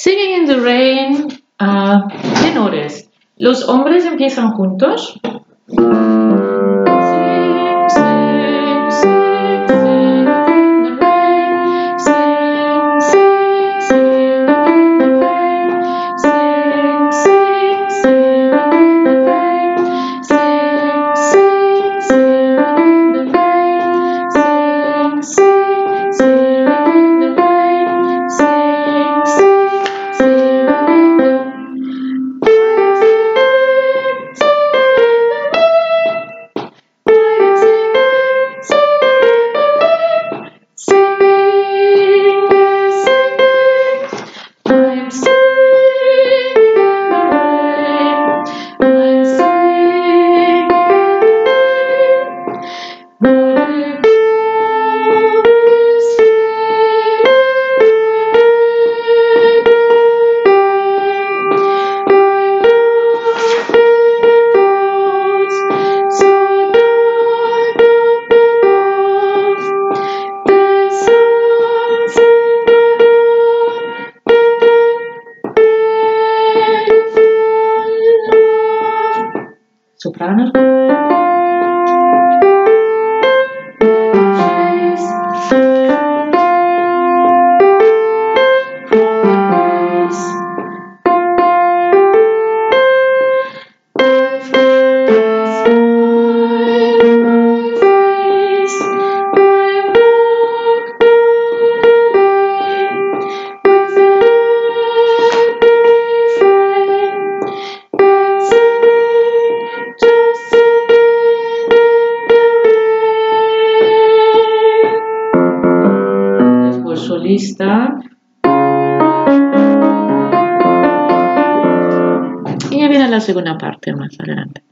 Singing in the Rain, ah, tenores. Los hombres empiezan juntos. Soprano. Solista. Y ya viene la segunda parte más adelante.